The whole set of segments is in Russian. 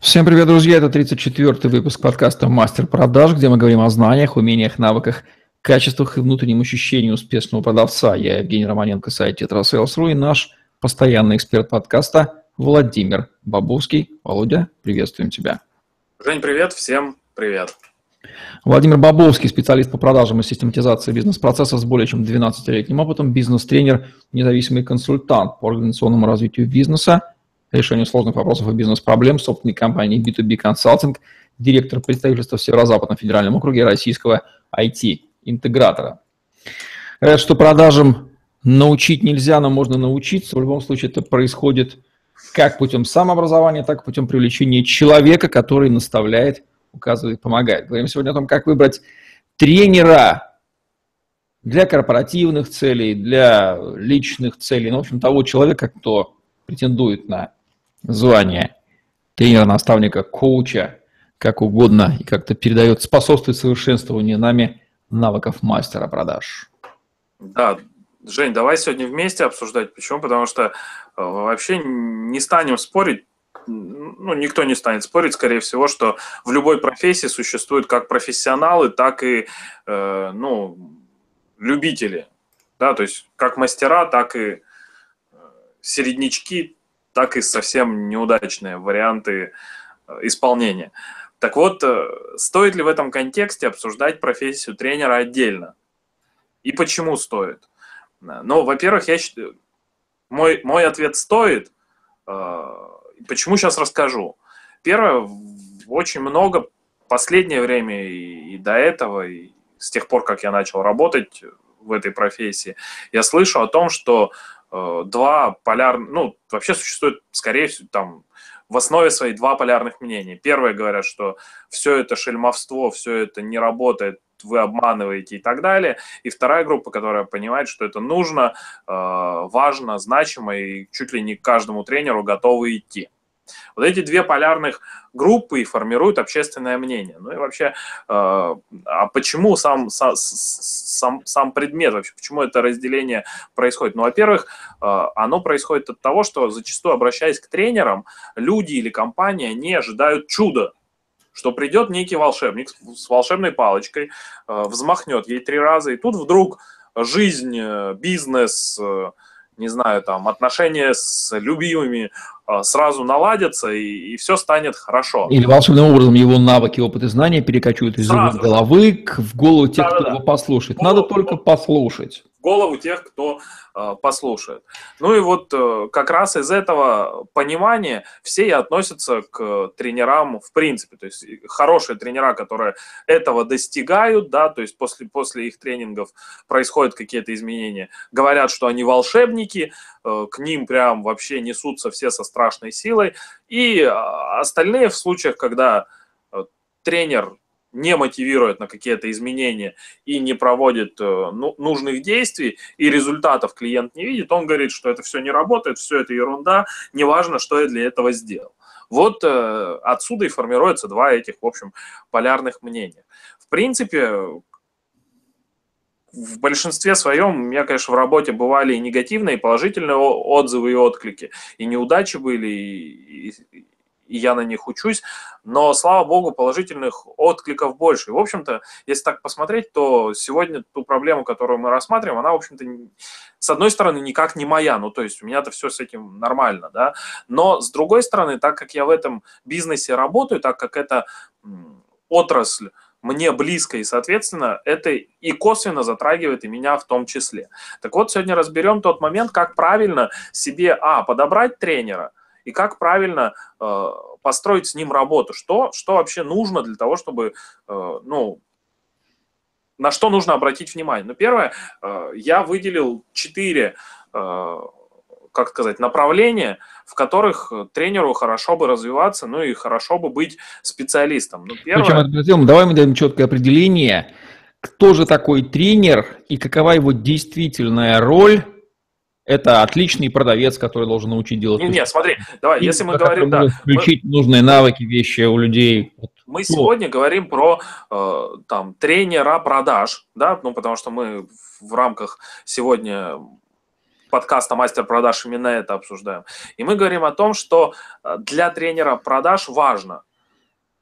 Всем привет, друзья! Это 34-й выпуск подкаста «Мастер продаж», где мы говорим о знаниях, умениях, навыках, качествах и внутреннем ощущении успешного продавца. Я Евгений Романенко, сайт Tetrasales.ru и наш постоянный эксперт подкаста Владимир Бабовский. Володя, приветствуем тебя. Жень, привет, всем привет. Владимир Бабовский, специалист по продажам и систематизации бизнес-процессов с более чем 12-летним опытом, бизнес-тренер, независимый консультант по организационному развитию бизнеса – решению сложных вопросов и бизнес-проблем собственной компании B2B Consulting, директор представительства в Северо-Западном федеральном округе российского IT-интегратора. Говорят, что продажам научить нельзя, но можно научиться. В любом случае это происходит как путем самообразования, так и путем привлечения человека, который наставляет, указывает, помогает. Говорим сегодня о том, как выбрать тренера для корпоративных целей, для личных целей, ну, в общем, того человека, кто претендует на звание тренера, наставника, коуча, как угодно, и как-то передает, способствует совершенствованию нами навыков мастера продаж. Да, Жень, давай сегодня вместе обсуждать. Почему? Потому что э, вообще не станем спорить, ну, никто не станет спорить, скорее всего, что в любой профессии существуют как профессионалы, так и, э, ну, любители, да, то есть как мастера, так и э, середнячки, так и совсем неудачные варианты э, исполнения. Так вот, э, стоит ли в этом контексте обсуждать профессию тренера отдельно? И почему стоит? Ну, во-первых, я считаю, мой, мой ответ стоит. Э, почему сейчас расскажу? Первое, очень много последнее время и, и до этого, и с тех пор, как я начал работать в этой профессии, я слышу о том, что Э, два полярных, ну, вообще существует, скорее всего, там, в основе своей два полярных мнения. Первые говорят, что все это шельмовство, все это не работает, вы обманываете и так далее. И вторая группа, которая понимает, что это нужно, э, важно, значимо, и чуть ли не каждому тренеру готовы идти. Вот эти две полярных группы формируют общественное мнение. Ну и вообще, э, а почему сам, сам, сам, предмет, вообще, почему это разделение происходит? Ну, во-первых, э, оно происходит от того, что зачастую, обращаясь к тренерам, люди или компания не ожидают чуда, что придет некий волшебник с волшебной палочкой, э, взмахнет ей три раза, и тут вдруг жизнь, бизнес, не знаю, там, отношения с любимыми сразу наладятся, и, и все станет хорошо. Или волшебным образом его навыки, опыт и знания перекочуют из головы в голову тех, да, кто да. его послушает. Надо только послушать голову тех, кто э, послушает. Ну и вот э, как раз из этого понимания все и относятся к тренерам в принципе. То есть хорошие тренера, которые этого достигают, да, то есть после, после их тренингов происходят какие-то изменения, говорят, что они волшебники, э, к ним прям вообще несутся все со страшной силой. И э, остальные в случаях, когда э, тренер не мотивирует на какие-то изменения и не проводит э, ну, нужных действий, и результатов клиент не видит, он говорит, что это все не работает, все это ерунда, неважно, что я для этого сделал. Вот э, отсюда и формируются два этих, в общем, полярных мнения. В принципе, в большинстве своем у меня, конечно, в работе бывали и негативные, и положительные отзывы и отклики, и неудачи были, и, и, и я на них учусь, но, слава богу, положительных откликов больше. И, в общем-то, если так посмотреть, то сегодня ту проблему, которую мы рассматриваем, она, в общем-то, с одной стороны, никак не моя, ну, то есть у меня-то все с этим нормально, да, но, с другой стороны, так как я в этом бизнесе работаю, так как это отрасль, мне близко, и, соответственно, это и косвенно затрагивает и меня в том числе. Так вот, сегодня разберем тот момент, как правильно себе, а, подобрать тренера, и как правильно э, построить с ним работу, что, что вообще нужно для того, чтобы, э, ну, на что нужно обратить внимание. Ну, первое, э, я выделил четыре, э, как сказать, направления, в которых тренеру хорошо бы развиваться, ну и хорошо бы быть специалистом. Ну, первое... Ну, давай мы дадим четкое определение, кто же такой тренер и какова его действительная роль это отличный продавец, который должен научить делать. Нет, нет, смотри, давай, если мы говорим, да, включить мы, нужные навыки, вещи у людей. Мы сегодня говорим про э, там тренера продаж, да, ну потому что мы в рамках сегодня подкаста «Мастер продаж» именно это обсуждаем. И мы говорим о том, что э, для тренера продаж важно.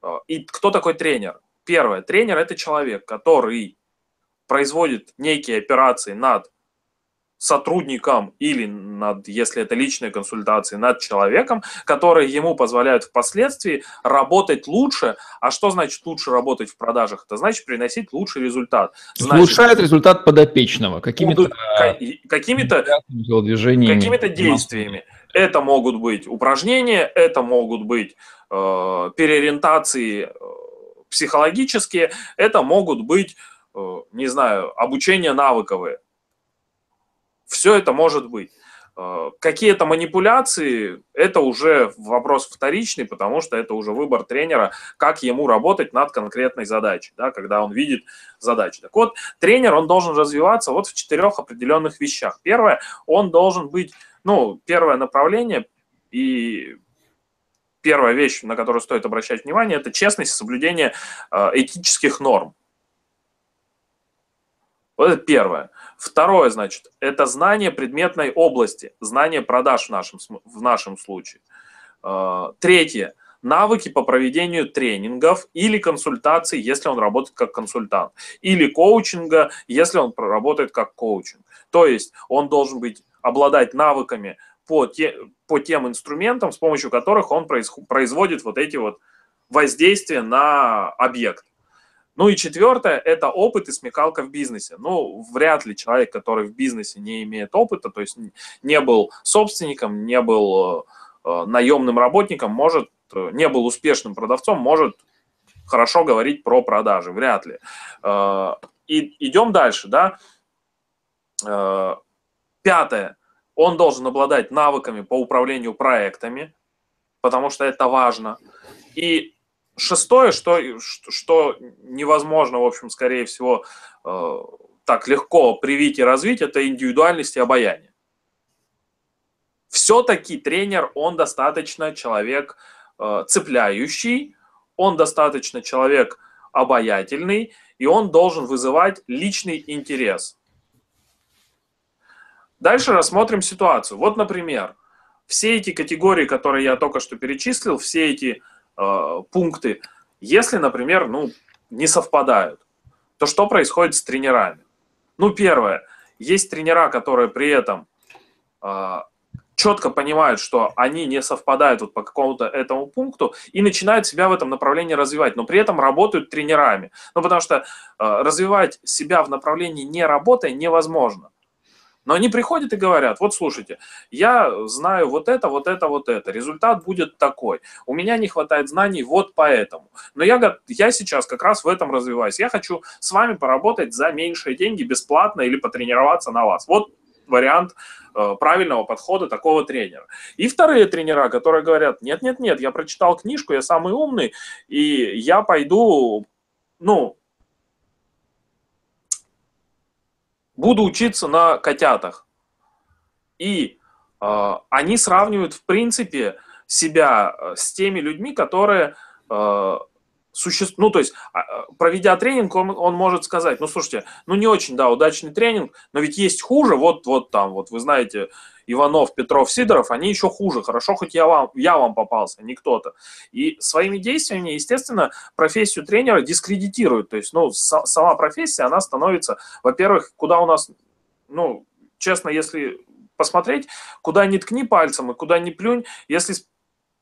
Э, и кто такой тренер? Первое, тренер – это человек, который производит некие операции над сотрудником или над, если это личные консультации, над человеком, которые ему позволяют впоследствии работать лучше. А что значит лучше работать в продажах? Это значит приносить лучший результат. Значит, Улучшает результат подопечного какими-то какими-то движениями, какими-то действиями. Это могут быть упражнения, это могут быть э, переориентации э, психологические, это могут быть, э, не знаю, обучение навыковые все это может быть. Э, какие-то манипуляции – это уже вопрос вторичный, потому что это уже выбор тренера, как ему работать над конкретной задачей, да, когда он видит задачу. Так вот, тренер, он должен развиваться вот в четырех определенных вещах. Первое, он должен быть, ну, первое направление и первая вещь, на которую стоит обращать внимание, это честность и соблюдение э, этических норм. Вот это первое. Второе, значит, это знание предметной области, знание продаж в нашем, в нашем случае. А, третье. Навыки по проведению тренингов или консультаций, если он работает как консультант. Или коучинга, если он работает как коучинг. То есть он должен быть, обладать навыками по, те, по тем инструментам, с помощью которых он производит вот эти вот воздействия на объект. Ну и четвертое – это опыт и смекалка в бизнесе. Ну, вряд ли человек, который в бизнесе не имеет опыта, то есть не был собственником, не был э, наемным работником, может, э, не был успешным продавцом, может хорошо говорить про продажи, вряд ли. Э, и идем дальше, да. Пятое. Он должен обладать навыками по управлению проектами, потому что это важно. И Шестое, что, что невозможно, в общем, скорее всего, э, так легко привить и развить, это индивидуальность и обаяние. Все-таки тренер, он достаточно человек э, цепляющий, он достаточно человек обаятельный, и он должен вызывать личный интерес. Дальше рассмотрим ситуацию. Вот, например, все эти категории, которые я только что перечислил, все эти э, пункты, если, например, ну, не совпадают, то что происходит с тренерами? Ну, первое, есть тренера, которые при этом э, четко понимают, что они не совпадают вот по какому-то этому пункту и начинают себя в этом направлении развивать, но при этом работают тренерами. Ну, потому что э, развивать себя в направлении не работая невозможно. Но они приходят и говорят, вот слушайте, я знаю вот это, вот это, вот это, результат будет такой, у меня не хватает знаний вот поэтому. Но я, я сейчас как раз в этом развиваюсь, я хочу с вами поработать за меньшие деньги бесплатно или потренироваться на вас. Вот вариант э, правильного подхода такого тренера. И вторые тренера, которые говорят, нет-нет-нет, я прочитал книжку, я самый умный, и я пойду, ну, буду учиться на котятах. И э, они сравнивают, в принципе, себя э, с теми людьми, которые э, существуют. Ну, то есть, а, а, проведя тренинг, он, он может сказать, ну, слушайте, ну, не очень, да, удачный тренинг, но ведь есть хуже, вот, вот там, вот вы знаете, Иванов, Петров, Сидоров, они еще хуже. Хорошо, хоть я вам, я вам попался, не кто-то. И своими действиями, естественно, профессию тренера дискредитируют. То есть, ну, сама профессия, она становится, во-первых, куда у нас, ну, честно, если посмотреть, куда ни ткни пальцем и куда ни плюнь, если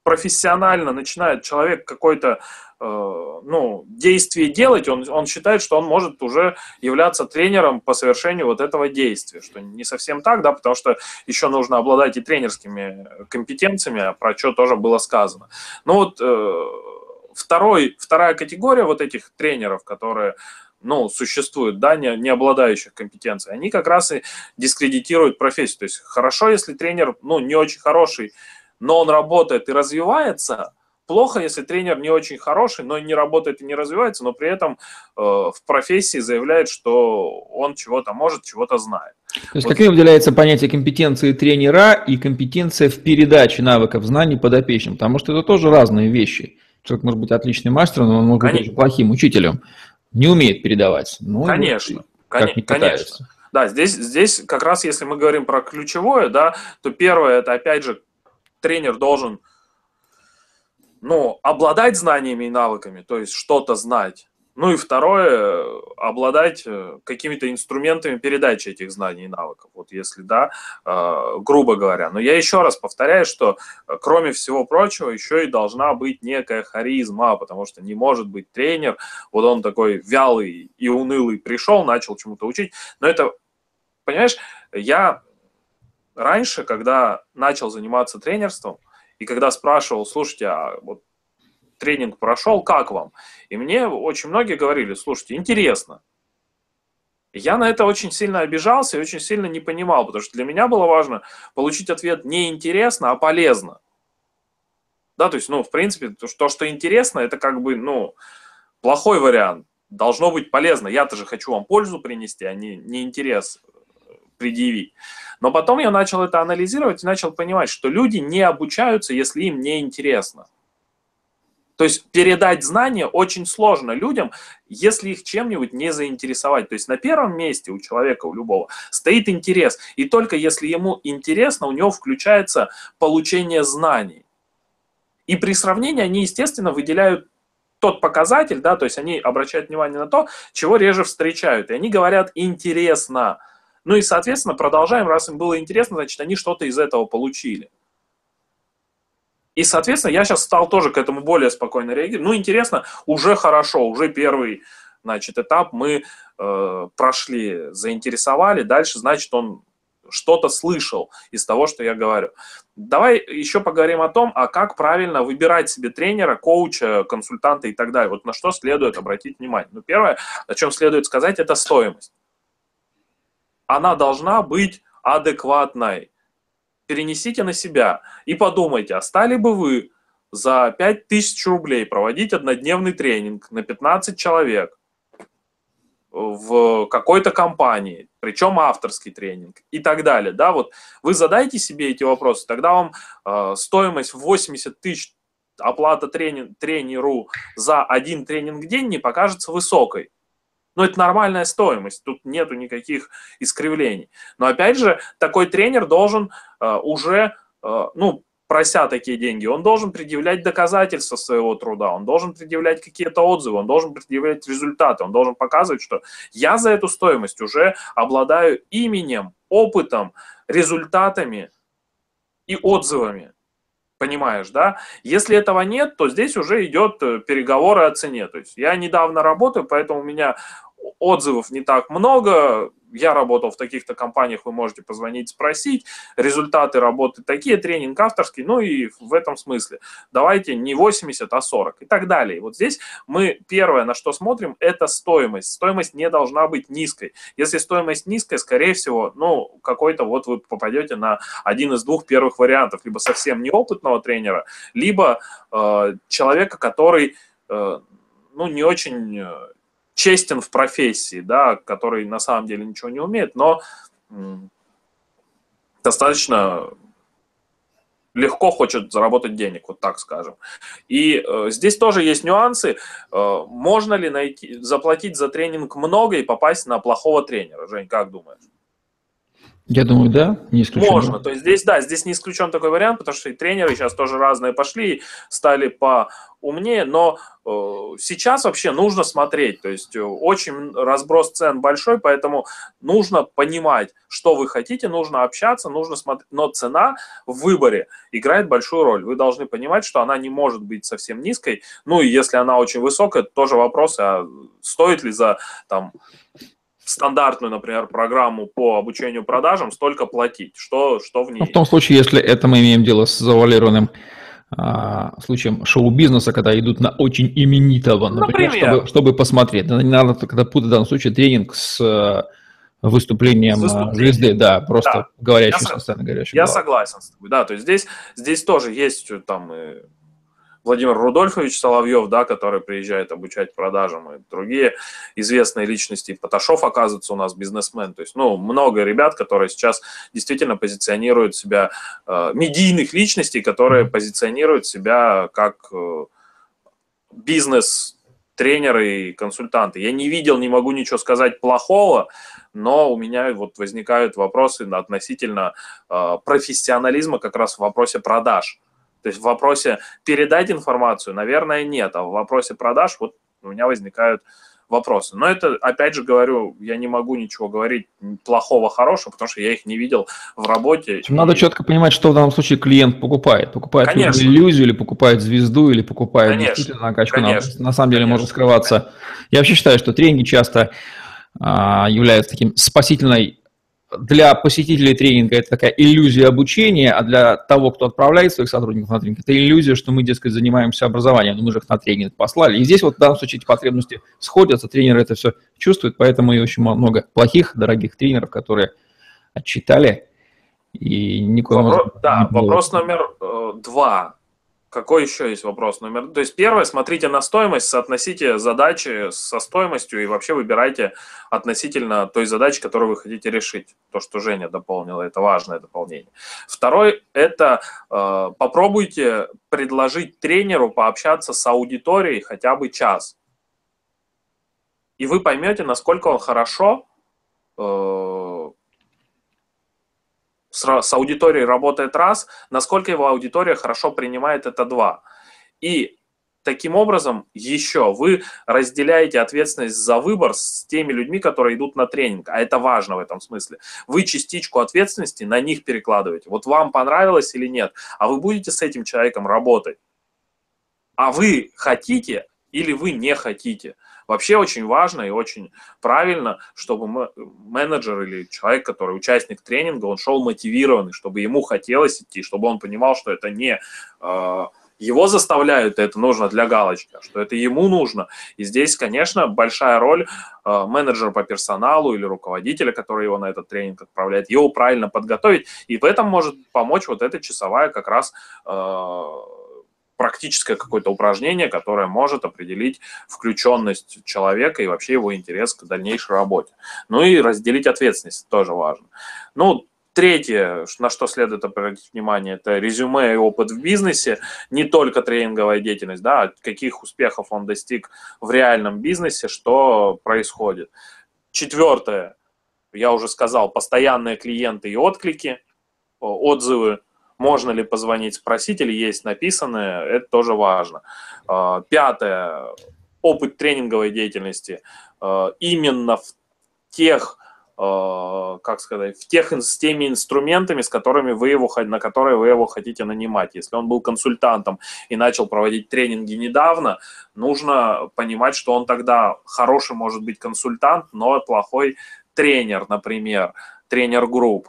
профессионально начинает человек какой-то э, ну, действие делать, он, он считает, что он может уже являться тренером по совершению вот этого действия, что не совсем так, да, потому что еще нужно обладать и тренерскими компетенциями, про что тоже было сказано. Ну вот э, второй, вторая категория вот этих тренеров, которые ну, существуют, да, не, не обладающих компетенцией, они как раз и дискредитируют профессию. То есть хорошо, если тренер, ну, не очень хороший, но он работает и развивается, плохо, если тренер не очень хороший, но не работает и не развивается, но при этом э, в профессии заявляет, что он чего-то может, чего-то знает. То есть вот. каким выделяется понятие компетенции тренера и компетенция в передаче навыков, знаний подопечным? Потому что это тоже разные вещи. Человек может быть отличным мастером, но он может Конечно. быть очень плохим учителем. Не умеет передавать. Ну, конечно. Как не конечно. Да, здесь, здесь как раз, если мы говорим про ключевое, да, то первое, это опять же, тренер должен, ну, обладать знаниями и навыками, то есть что-то знать. Ну и второе, обладать э, какими-то инструментами передачи этих знаний и навыков. Вот если да, э, грубо говоря. Но я еще раз повторяю, что э, кроме всего прочего еще и должна быть некая харизма, потому что не может быть тренер, вот он такой вялый и унылый пришел, начал чему-то учить. Но это, понимаешь, я раньше, когда начал заниматься тренерством, и когда спрашивал, слушайте, а вот тренинг прошел, как вам? И мне очень многие говорили, слушайте, интересно. Я на это очень сильно обижался и очень сильно не понимал, потому что для меня было важно получить ответ не интересно, а полезно. Да, то есть, ну, в принципе, то, что интересно, это как бы, ну, плохой вариант. Должно быть полезно. Я-то же хочу вам пользу принести, а не, не интерес предъявить. Но потом я начал это анализировать и начал понимать, что люди не обучаются, если им не интересно. То есть передать знания очень сложно людям, если их чем-нибудь не заинтересовать. То есть на первом месте у человека, у любого, стоит интерес. И только если ему интересно, у него включается получение знаний. И при сравнении они, естественно, выделяют тот показатель, да, то есть они обращают внимание на то, чего реже встречают. И они говорят «интересно». Ну и, соответственно, продолжаем, раз им было интересно, значит, они что-то из этого получили. И, соответственно, я сейчас стал тоже к этому более спокойно реагировать. Ну, интересно, уже хорошо, уже первый значит, этап мы э, прошли, заинтересовали. Дальше, значит, он что-то слышал из того, что я говорю. Давай еще поговорим о том, а как правильно выбирать себе тренера, коуча, консультанта и так далее. Вот на что следует обратить внимание. Ну, первое, о чем следует сказать, это стоимость. Она должна быть адекватной перенесите на себя и подумайте, а стали бы вы за 5000 рублей проводить однодневный тренинг на 15 человек в какой-то компании, причем авторский тренинг и так далее. Да, вот вы задайте себе эти вопросы, тогда вам э, стоимость в 80 тысяч оплата тренинг, тренеру за один тренинг в день не покажется высокой. Но это нормальная стоимость, тут нету никаких искривлений. Но опять же, такой тренер должен э, уже, э, ну, прося такие деньги, он должен предъявлять доказательства своего труда, он должен предъявлять какие-то отзывы, он должен предъявлять результаты, он должен показывать, что я за эту стоимость уже обладаю именем, опытом, результатами и отзывами. Понимаешь, да? Если этого нет, то здесь уже идет э, переговоры о цене. То есть я недавно работаю, поэтому у меня отзывов не так много. Я работал в таких-то компаниях, вы можете позвонить, спросить. Результаты работы такие, тренинг авторский, ну и в этом смысле. Давайте не 80, а 40 и так далее. Вот здесь мы первое, на что смотрим, это стоимость. Стоимость не должна быть низкой. Если стоимость низкая, скорее всего, ну, какой-то вот вы попадете на один из двух первых вариантов. Либо совсем неопытного тренера, либо э, человека, который э, ну, не очень э, честен в профессии, да, который на самом деле ничего не умеет, но достаточно легко хочет заработать денег, вот так скажем. И э, здесь тоже есть нюансы. Э, можно ли найти, заплатить за тренинг много и попасть на плохого тренера? Жень, как думаешь? Я думаю, да, не исключено. Можно, то есть здесь, да, здесь не исключен такой вариант, потому что и тренеры сейчас тоже разные пошли, стали поумнее, но э, сейчас вообще нужно смотреть, то есть э, очень разброс цен большой, поэтому нужно понимать, что вы хотите, нужно общаться, нужно смотреть, но цена в выборе играет большую роль. Вы должны понимать, что она не может быть совсем низкой, ну и если она очень высокая, тоже вопрос, а стоит ли за там стандартную, например, программу по обучению продажам столько платить? Что, что в ней? Ну, в том случае, если это мы имеем дело с завуалированным а, случаем шоу-бизнеса, когда идут на очень именитого, например, например. Чтобы, чтобы посмотреть. Не надо тогда путать в данном случае тренинг с э, выступлением, с выступлением. звезды, да, просто да. говорящий, я, сцены говорящий. Я согласен с тобой, да, то есть здесь, здесь тоже есть там Владимир Рудольфович Соловьев, да, который приезжает обучать продажам, и другие известные личности. Поташов, оказывается, у нас бизнесмен. То есть, ну, много ребят, которые сейчас действительно позиционируют себя, э, медийных личностей, которые позиционируют себя как э, бизнес тренеры и консультанты. Я не видел, не могу ничего сказать плохого, но у меня вот возникают вопросы относительно э, профессионализма как раз в вопросе продаж. То есть в вопросе передать информацию, наверное, нет, а в вопросе продаж вот у меня возникают вопросы. Но это, опять же говорю, я не могу ничего говорить плохого, хорошего, потому что я их не видел в работе. Надо и... четко понимать, что в данном случае клиент покупает. Покупает Конечно. иллюзию, или покупает звезду, или покупает Конечно. действительно накачку. Конечно. На, на самом деле Конечно. может скрываться. Я вообще считаю, что тренинги часто а, являются таким спасительной для посетителей тренинга это такая иллюзия обучения, а для того, кто отправляет своих сотрудников на тренинг, это иллюзия, что мы, дескать, занимаемся образованием, но мы же их на тренинг послали. И здесь вот в данном случае эти потребности сходятся, тренеры это все чувствуют, поэтому и очень много плохих, дорогих тренеров, которые отчитали и никоим Вопрос, да, вопрос номер э, два. Какой еще есть вопрос номер? То есть первое, смотрите на стоимость, соотносите задачи со стоимостью и вообще выбирайте относительно той задачи, которую вы хотите решить. То, что Женя дополнила, это важное дополнение. Второй, это э, попробуйте предложить тренеру пообщаться с аудиторией хотя бы час. И вы поймете, насколько он хорошо э, с, с аудиторией работает раз, насколько его аудитория хорошо принимает это два. И таким образом еще вы разделяете ответственность за выбор с теми людьми, которые идут на тренинг, а это важно в этом смысле. Вы частичку ответственности на них перекладываете. Вот вам понравилось или нет, а вы будете с этим человеком работать. А вы хотите или вы не хотите. Вообще очень важно и очень правильно, чтобы менеджер или человек, который участник тренинга, он шел мотивированный, чтобы ему хотелось идти, чтобы он понимал, что это не э, его заставляют, это нужно для галочки, а что это ему нужно. И здесь, конечно, большая роль э, менеджера по персоналу или руководителя, который его на этот тренинг отправляет, его правильно подготовить. И в этом может помочь вот эта часовая как раз э, практическое какое-то упражнение, которое может определить включенность человека и вообще его интерес к дальнейшей работе. Ну и разделить ответственность тоже важно. Ну, Третье, на что следует обратить внимание, это резюме и опыт в бизнесе, не только тренинговая деятельность, да, каких успехов он достиг в реальном бизнесе, что происходит. Четвертое, я уже сказал, постоянные клиенты и отклики, отзывы – можно ли позвонить, спросить, или есть написанное, это тоже важно. А, пятое. Опыт тренинговой деятельности а, именно в тех а, как сказать, в тех, с теми инструментами, с которыми вы его, на которые вы его хотите нанимать. Если он был консультантом и начал проводить тренинги недавно, нужно понимать, что он тогда хороший может быть консультант, но плохой тренер, например, тренер групп.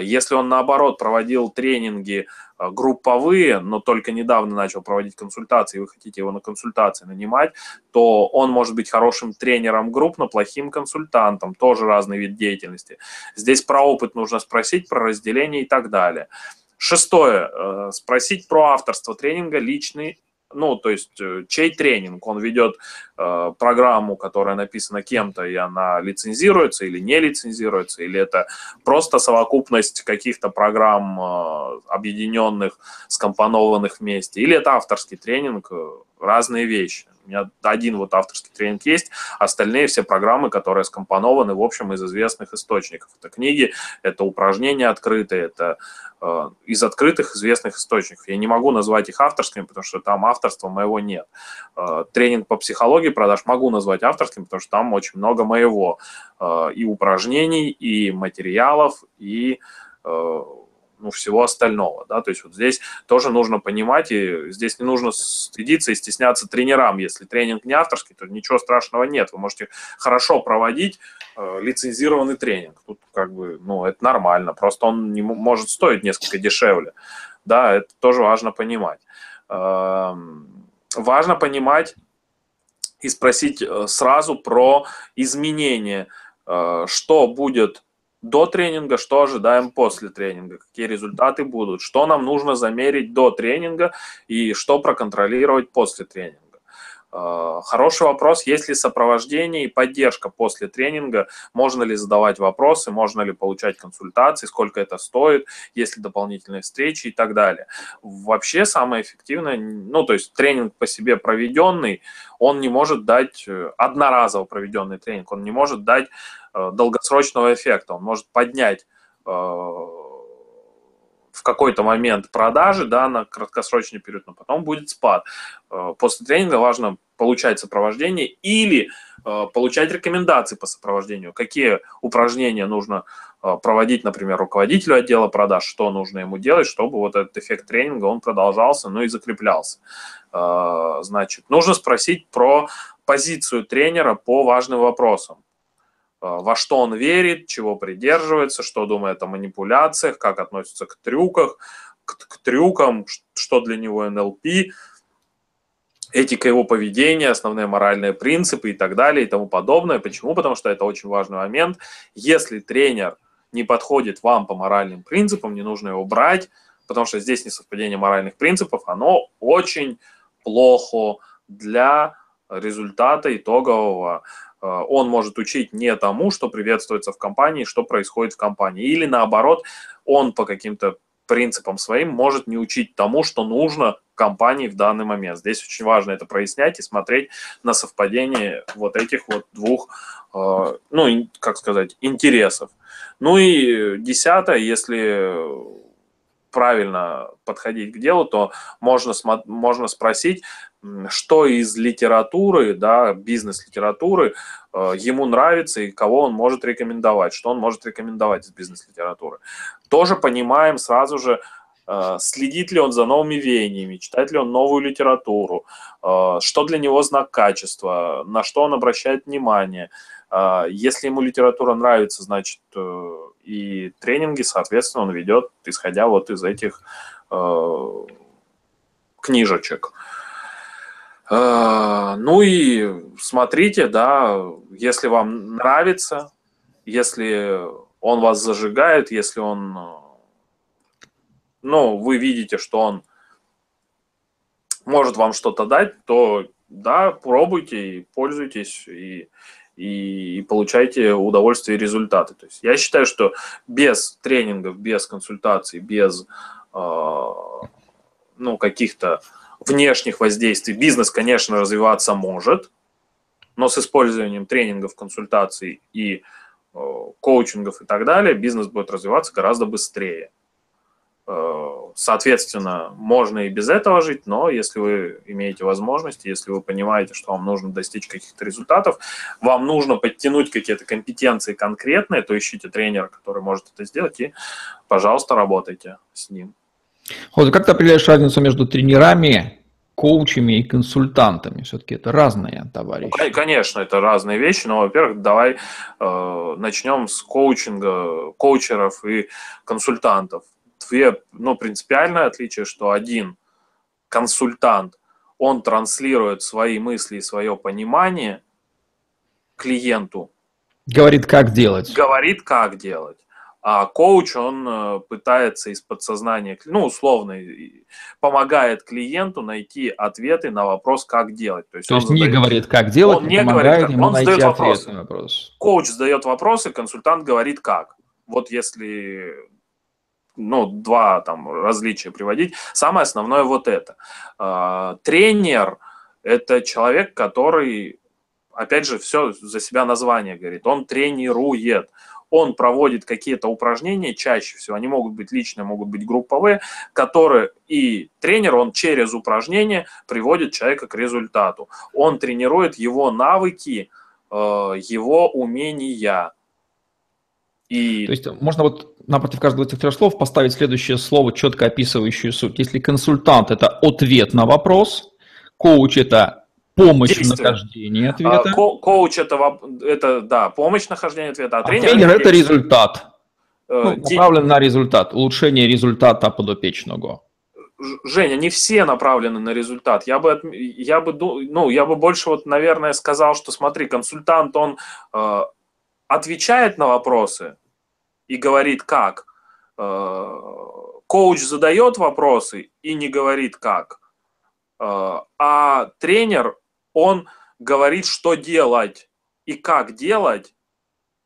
Если он, наоборот, проводил тренинги а, групповые, но только недавно начал проводить консультации, и вы хотите его на консультации нанимать, то он может быть хорошим тренером групп, но плохим консультантом, тоже разный вид деятельности. Здесь про опыт нужно спросить, про разделение и так далее. Шестое. Э, спросить про авторство тренинга, личный ну, то есть э, чей тренинг, он ведет э, программу, которая написана кем-то, и она лицензируется или не лицензируется, или это просто совокупность каких-то программ, э, объединенных, скомпонованных вместе, или это авторский тренинг, э, разные вещи. У меня один вот авторский тренинг есть, остальные все программы, которые скомпонованы, в общем, из известных источников. Это книги, это упражнения открытые, это э, из открытых известных источников. Я не могу назвать их авторскими, потому что там авторства моего нет. Э, тренинг по психологии продаж могу назвать авторским, потому что там очень много моего э, и упражнений, и материалов, и ну, всего остального, да, то есть вот здесь тоже нужно понимать, и здесь не нужно стыдиться и стесняться тренерам, если тренинг не авторский, то ничего страшного нет, вы можете хорошо проводить э, лицензированный тренинг, тут как бы, ну, это нормально, просто он не может стоить несколько дешевле, да, это тоже важно понимать. Э, важно понимать и спросить э, сразу про изменения, э, что будет до тренинга, что ожидаем после тренинга, какие результаты будут, что нам нужно замерить до тренинга и что проконтролировать после тренинга. Э, хороший вопрос, есть ли сопровождение и поддержка после тренинга, можно ли задавать вопросы, можно ли получать консультации, сколько это стоит, есть ли дополнительные встречи и так далее. Вообще самое эффективное, ну то есть тренинг по себе проведенный, он не может дать, э, одноразово проведенный тренинг, он не может дать э, долгосрочного эффекта, он может поднять в какой-то момент продажи да, на краткосрочный период, но потом будет спад. После тренинга важно получать сопровождение или э, получать рекомендации по сопровождению, какие упражнения нужно э, проводить, например, руководителю отдела продаж, что нужно ему делать, чтобы вот этот эффект тренинга, он продолжался, ну и закреплялся. Э, значит, нужно спросить про позицию тренера по важным вопросам во что он верит, чего придерживается, что думает о манипуляциях, как относится к трюках, к, к трюкам, что для него НЛП, этика его поведения, основные моральные принципы и так далее и тому подобное. Почему? Потому что это очень важный момент. Если тренер не подходит вам по моральным принципам, не нужно его брать, потому что здесь несовпадение моральных принципов, оно очень плохо для результата итогового. Э, он может учить не тому, что приветствуется в компании, что происходит в компании. Или наоборот, он по каким-то принципам своим может не учить тому, что нужно компании в данный момент. Здесь очень важно это прояснять и смотреть на совпадение вот этих вот двух, э, ну, как сказать, интересов. Ну и десятое, если правильно подходить к делу, то можно, можно спросить, что из литературы, да, бизнес-литературы э, ему нравится и кого он может рекомендовать, что он может рекомендовать из бизнес-литературы. Тоже понимаем сразу же, э, следит ли он за новыми веяниями, читает ли он новую литературу, э, что для него знак качества, на что он обращает внимание. Если ему литература нравится, значит и тренинги, соответственно, он ведет, исходя вот из этих книжечек. Э, ну и смотрите, да, если вам нравится, если он вас зажигает, если он, ну, вы видите, что он может вам что-то дать, то да, пробуйте и пользуйтесь, и, и, и получайте удовольствие и результаты. То есть я считаю, что без тренингов, без консультаций, без э, ну, каких-то внешних воздействий бизнес, конечно, развиваться может, но с использованием тренингов, консультаций и э, коучингов и так далее бизнес будет развиваться гораздо быстрее. Э, соответственно, можно и без этого жить, но если вы имеете возможность, если вы понимаете, что вам нужно достичь каких-то результатов, вам нужно подтянуть какие-то компетенции конкретные, то ищите тренера, который может это сделать, и, пожалуйста, работайте с ним. Вот как ты определяешь разницу между тренерами, коучами и консультантами? Все-таки это разные товарищи. Ну, конечно, это разные вещи, но, во-первых, давай э, начнем с коучинга, коучеров и консультантов. Две, ну, принципиальное отличие, что один консультант, он транслирует свои мысли и свое понимание клиенту. Говорит, как делать. Говорит, как делать. А коуч, он э, пытается из подсознания, ну, условно, помогает клиенту найти ответы на вопрос, как делать. То есть, То есть не задает, говорит, как делать, он не говорит, ему он найти задает вопросы. Вопрос. Коуч задает вопросы, консультант говорит, как. Вот если ну, два там различия приводить. Самое основное вот это. А, тренер – это человек, который, опять же, все за себя название говорит. Он тренирует он проводит какие-то упражнения, чаще всего они могут быть личные, могут быть групповые, которые и тренер, он через упражнения приводит человека к результату. Он тренирует его навыки, э, его умения. И... То есть можно вот напротив каждого этих трех слов поставить следующее слово, четко описывающее суть. Если консультант – это ответ на вопрос, коуч – это помощь действие. в нахождении ответа. А, ко- коуч это, это, да, помощь в нахождении ответа, а, а тренер, тренер это, результат. Э, ну, направлен на результат, улучшение результата подопечного. Женя, не все направлены на результат. Я бы, я бы, ну, я бы больше вот, наверное, сказал, что смотри, консультант, он э, отвечает на вопросы и говорит как. Э, коуч задает вопросы и не говорит как. Э, а тренер он говорит, что делать и как делать,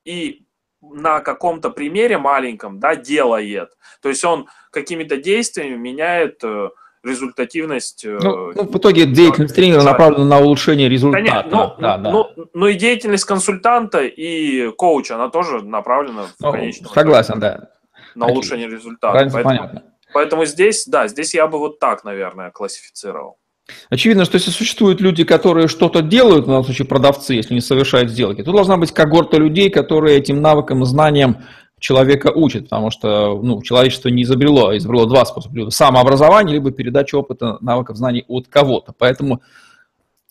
и на каком-то примере маленьком, да, делает. То есть он какими-то действиями меняет э, результативность. Э, ну, ну, в итоге деятельность тренера направлена на улучшение результата. Конечно, ну, да, да. Ну, ну и деятельность консультанта и коуча, она тоже направлена в ну, конечном Согласен, да. На улучшение результата. Поэтому, понятно. Поэтому здесь, да, здесь я бы вот так, наверное, классифицировал. Очевидно, что если существуют люди, которые что-то делают, в данном случае продавцы, если не совершают сделки, то должна быть когорта людей, которые этим навыкам и знаниям человека учат, потому что ну, человечество не изобрело, а изобрело два способа. Либо самообразование, либо передача опыта, навыков, знаний от кого-то. Поэтому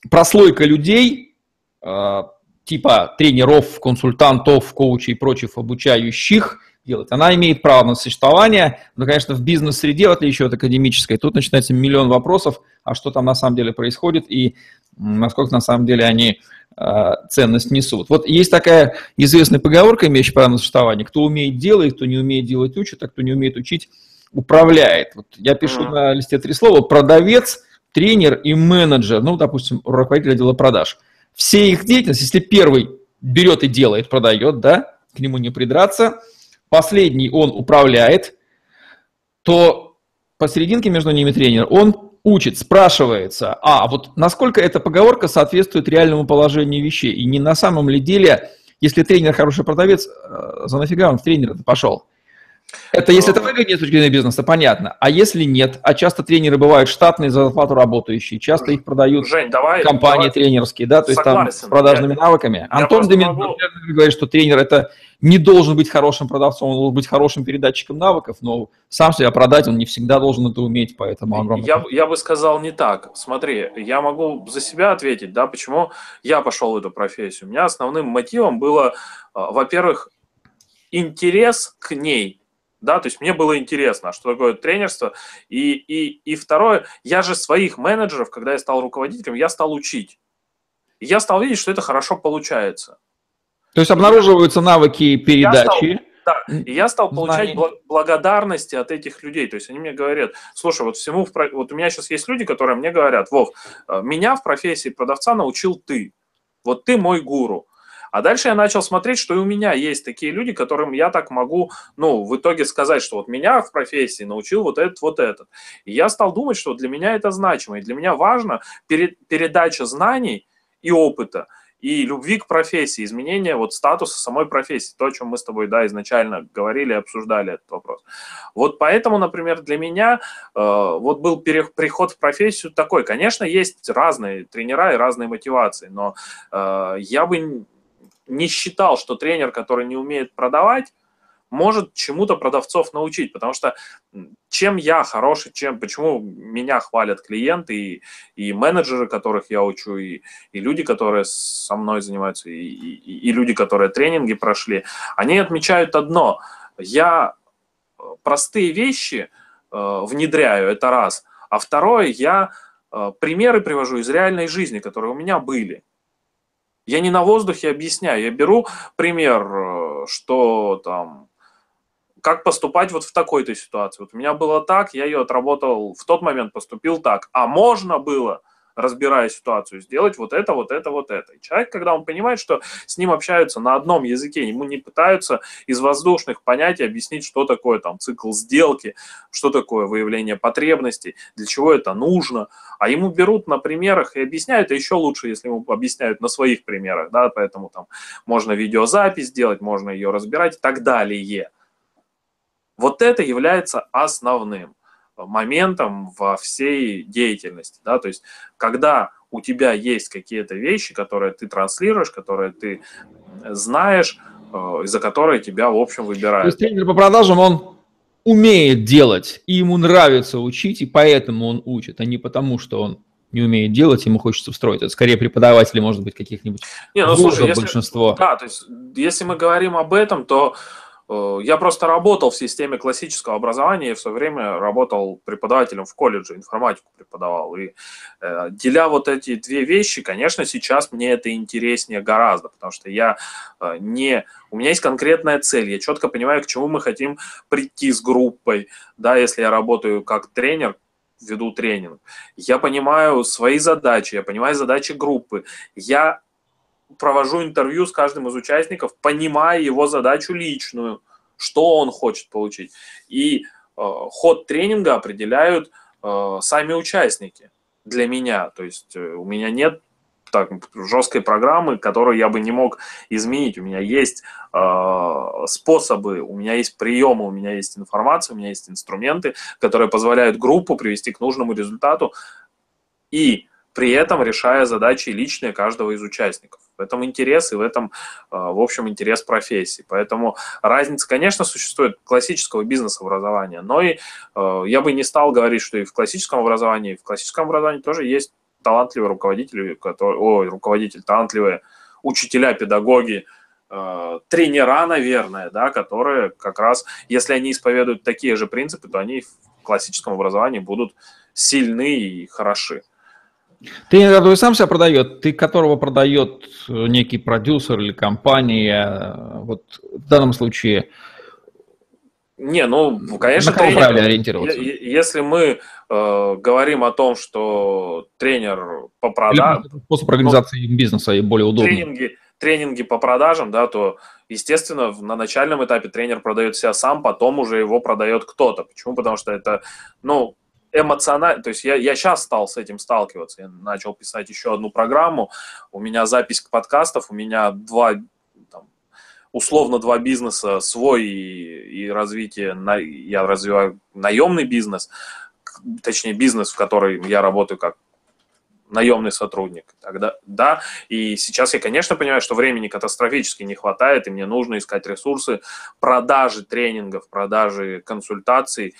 прослойка людей, э, типа тренеров, консультантов, коучей и прочих обучающих, делать. Она имеет право на существование, но, конечно, в бизнес-среде, в отличие от академической, тут начинается миллион вопросов, а что там на самом деле происходит и насколько на самом деле они э, ценность несут. Вот есть такая известная поговорка, имеющая право на существование, кто умеет делать, кто не умеет делать учит, а кто не умеет учить управляет. Вот я пишу mm-hmm. на листе три слова продавец, тренер и менеджер, ну, допустим, руководитель отдела продаж. Все их деятельность, если первый берет и делает, продает, да, к нему не придраться, последний он управляет, то посерединке между ними тренер, он учит, спрашивается, а вот насколько эта поговорка соответствует реальному положению вещей, и не на самом ли деле, если тренер хороший продавец, э, за нафига он в тренера пошел? Это если это выгоднее с точки зрения бизнеса, понятно. А если нет, а часто тренеры бывают штатные за зарплату работающие, часто их продают Жень, давай, компании давай. тренерские, да, то есть там с продажными я, навыками. Я Антон Демин могу... говорит, что тренер это не должен быть хорошим продавцом, он должен быть хорошим передатчиком навыков, но сам себя продать он не всегда должен это уметь, поэтому огромное. Я, я бы сказал не так. Смотри, я могу за себя ответить, да, почему я пошел в эту профессию. У меня основным мотивом было, а, во-первых, интерес к ней, да, то есть мне было интересно, что такое тренерство. И, и, и второе, я же своих менеджеров, когда я стал руководителем, я стал учить. И я стал видеть, что это хорошо получается. То есть обнаруживаются навыки передачи. Я стал, да, и я стал получать знаний. благодарности от этих людей. То есть они мне говорят, слушай, вот всему, в, вот у меня сейчас есть люди, которые мне говорят, Вов, э, меня в профессии продавца научил ты. Вот ты мой гуру. А дальше я начал смотреть, что и у меня есть такие люди, которым я так могу, ну, в итоге сказать, что вот меня в профессии научил вот этот, вот этот. И я стал думать, что для меня это значимо, и для меня важно передача знаний и опыта, и любви к профессии, изменение вот статуса самой профессии, то, о чем мы с тобой, да, изначально говорили, обсуждали этот вопрос. Вот поэтому, например, для меня э, вот был переход в профессию такой. Конечно, есть разные тренера и разные мотивации, но э, я бы не считал, что тренер, который не умеет продавать, может чему-то продавцов научить, потому что чем я хороший, чем, почему меня хвалят клиенты и, и менеджеры, которых я учу, и, и люди, которые со мной занимаются, и, и, и люди, которые тренинги прошли, они отмечают одно, я э, простые вещи э, внедряю, это раз, а второе, я э, примеры привожу из реальной жизни, которые у меня были. Я не на воздухе объясняю, я беру пример, э, что там, как поступать вот в такой-то ситуации. Вот у меня было так, я ее отработал, в тот момент поступил так, а можно было – разбирая ситуацию, сделать вот это, вот это, вот это. И человек, когда он понимает, что с ним общаются на одном языке, ему не пытаются из воздушных понятий объяснить, что такое там цикл сделки, что такое выявление потребностей, для чего это нужно, а ему берут на примерах и объясняют, а еще лучше, если ему объясняют на своих примерах, да, поэтому там можно видеозапись сделать, можно ее разбирать и так далее. Вот это является основным моментом во всей деятельности, да, то есть когда у тебя есть какие-то вещи, которые ты транслируешь, которые ты знаешь, э, из-за которые тебя, в общем, выбирают. То есть тренер по продажам, он умеет делать, и ему нравится учить, и поэтому он учит, а не потому, что он не умеет делать, ему хочется встроить. Это скорее преподаватели, может быть, каких-нибудь не, ну, слушай, если, большинство. Да, то есть если мы говорим об этом, то Э, я просто работал в системе классического образования и в свое время работал преподавателем в колледже, информатику преподавал. И э, деля вот эти две вещи, конечно, сейчас мне это интереснее гораздо, потому что я э, не... У меня есть конкретная цель, я четко понимаю, к чему мы хотим прийти с группой. Да, если я работаю как тренер, веду тренинг. Я понимаю свои задачи, я понимаю задачи группы. Я провожу интервью с каждым из участников, понимая его задачу личную, что он хочет получить. И э, ход тренинга определяют э, сами участники для меня. То есть э, у меня нет так, жесткой программы, которую я бы не мог изменить. У меня есть э, способы, у меня есть приемы, у меня есть информация, у меня есть инструменты, которые позволяют группу привести к нужному результату и при этом решая задачи личные каждого из участников. В этом интерес и в этом, э, в общем, интерес профессии. Поэтому разница, конечно, существует классического бизнес-образования, но и э, я бы не стал говорить, что и в классическом образовании, и в классическом образовании тоже есть талантливые руководители, которые, ой, руководитель, талантливые учителя, педагоги, э, тренера, наверное, да, которые как раз, если они исповедуют такие же принципы, то они в классическом образовании будут сильны и хороши. Тренер, который сам себя продает, ты которого продает некий продюсер или компания, вот в данном случае не, ну, конечно, на кого тренер, правильно ориентироваться? Если мы э, говорим о том, что тренер по продажам... Способ организации ну, бизнеса и более удобный. Тренинги, тренинги по продажам, да, то, естественно, на начальном этапе тренер продает себя сам, потом уже его продает кто-то. Почему? Потому что это, ну, эмоционально, то есть я, я сейчас стал с этим сталкиваться, я начал писать еще одну программу, у меня запись подкастов, у меня два условно два бизнеса, свой и, и развитие, на, я развиваю наемный бизнес, точнее бизнес, в который я работаю как наемный сотрудник. Тогда, да, и сейчас я, конечно, понимаю, что времени катастрофически не хватает, и мне нужно искать ресурсы продажи тренингов, продажи консультаций,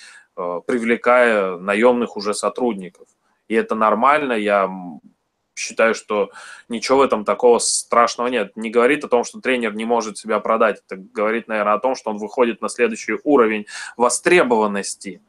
привлекая наемных уже сотрудников. И это нормально, я считаю, что ничего в этом такого страшного нет. Не говорит о том, что тренер не может себя продать. Это говорит, наверное, о том, что он выходит на следующий уровень востребованности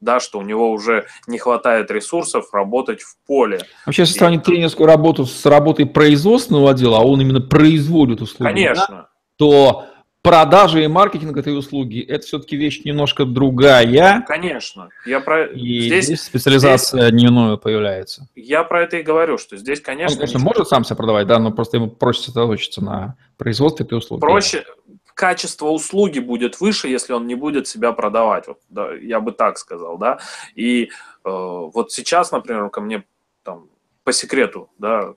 да, что у него уже не хватает ресурсов работать в поле. Вообще, если сравнить тренерскую работу с работой производственного отдела, а он именно производит услуги, Конечно. Да, то продажи и маркетинг этой услуги – это все-таки вещь немножко другая. Конечно. Я про... И здесь, здесь специализация здесь... дневную появляется. Я про это и говорю, что здесь, конечно… Он, конечно, ничего... может сам себя продавать, да, но просто ему проще сосредоточиться на производстве этой услуги. Проще, качество услуги будет выше, если он не будет себя продавать. Вот, да, я бы так сказал, да. И э, вот сейчас, например, ко мне там по секрету, да,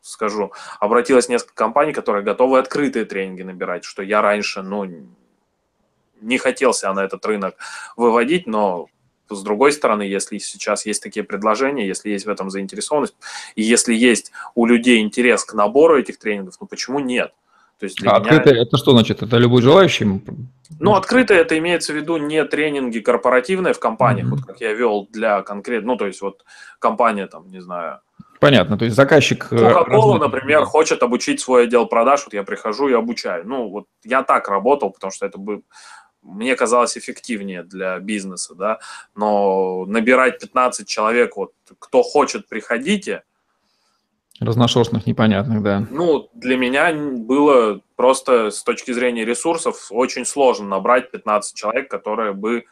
скажу, обратилось несколько компаний, которые готовы открытые тренинги набирать, что я раньше, ну, не хотел себя на этот рынок выводить, но с другой стороны, если сейчас есть такие предложения, если есть в этом заинтересованность, и если есть у людей интерес к набору этих тренингов, ну почему нет? То есть а меня... открытое это что значит? Это любой желающий? Ну, открытое это имеется в виду не тренинги корпоративные в компаниях, mm-hmm. вот как я вел для конкретно, ну, то есть вот компания там, не знаю, Понятно, то есть заказчик... Э, Coca-Cola, например, хочет обучить свой отдел продаж, вот я прихожу и обучаю. Ну, вот я так работал, потому что это бы мне казалось эффективнее для бизнеса, да, но набирать 15 человек, вот, кто хочет, приходите. Разношерстных, непонятных, да. Ну, для меня было просто с точки зрения ресурсов очень сложно набрать 15 человек, которые бы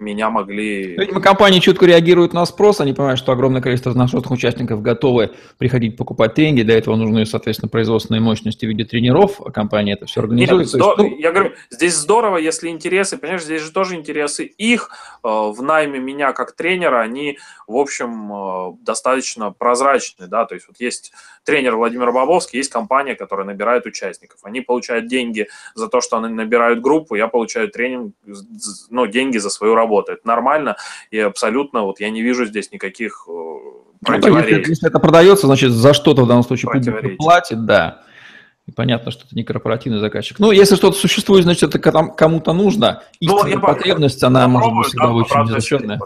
меня могли... Видимо, компании четко реагируют на спрос, они понимают, что огромное количество наших участников готовы приходить покупать тренинги, для этого нужны, соответственно, производственные мощности в виде тренеров, а компания это все организует. Нет, есть, ну... Я говорю, здесь здорово, если интересы, понимаешь, здесь же тоже интересы их э, в найме меня как тренера, они, в общем, э, достаточно прозрачны, да, то есть вот есть тренер Владимир Бабовский, есть компания, которая набирает участников, они получают деньги за то, что они набирают группу, я получаю тренинг, ну, деньги за свою работу работа. Это нормально и абсолютно, вот я не вижу здесь никаких э, противоречий. Ну, если, если это продается, значит, за что-то в данном случае публика платит, да. И понятно, что это не корпоративный заказчик. Ну, если что-то существует, значит, это кому-то нужно. Ну, Истинная ну, потребность, она может быть всегда да, очень незащитная.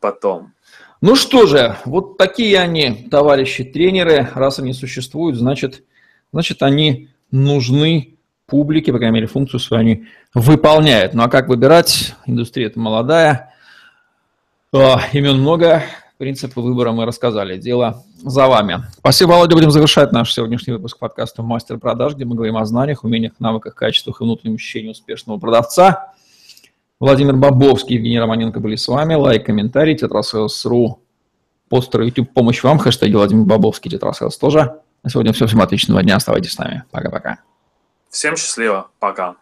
Потом. Ну что же, вот такие они, товарищи тренеры. Раз они существуют, значит, значит они нужны публике, по крайней мере, функцию свою они выполняют. Ну а как выбирать? Индустрия это молодая, имен много, принципы выбора мы рассказали. Дело за вами. Спасибо, Володя. Будем завершать наш сегодняшний выпуск подкаста «Мастер продаж», где мы говорим о знаниях, умениях, навыках, качествах и внутреннем ощущении успешного продавца. Владимир Бабовский, Евгений Романенко были с вами. Лайк, комментарий, тетрасселс.ру, постер, YouTube, помощь вам, хэштеги Владимир Бабовский, тетрасселс тоже. На сегодня все. Всем отличного дня. Оставайтесь с нами. Пока-пока. Всем счастливо. Пока.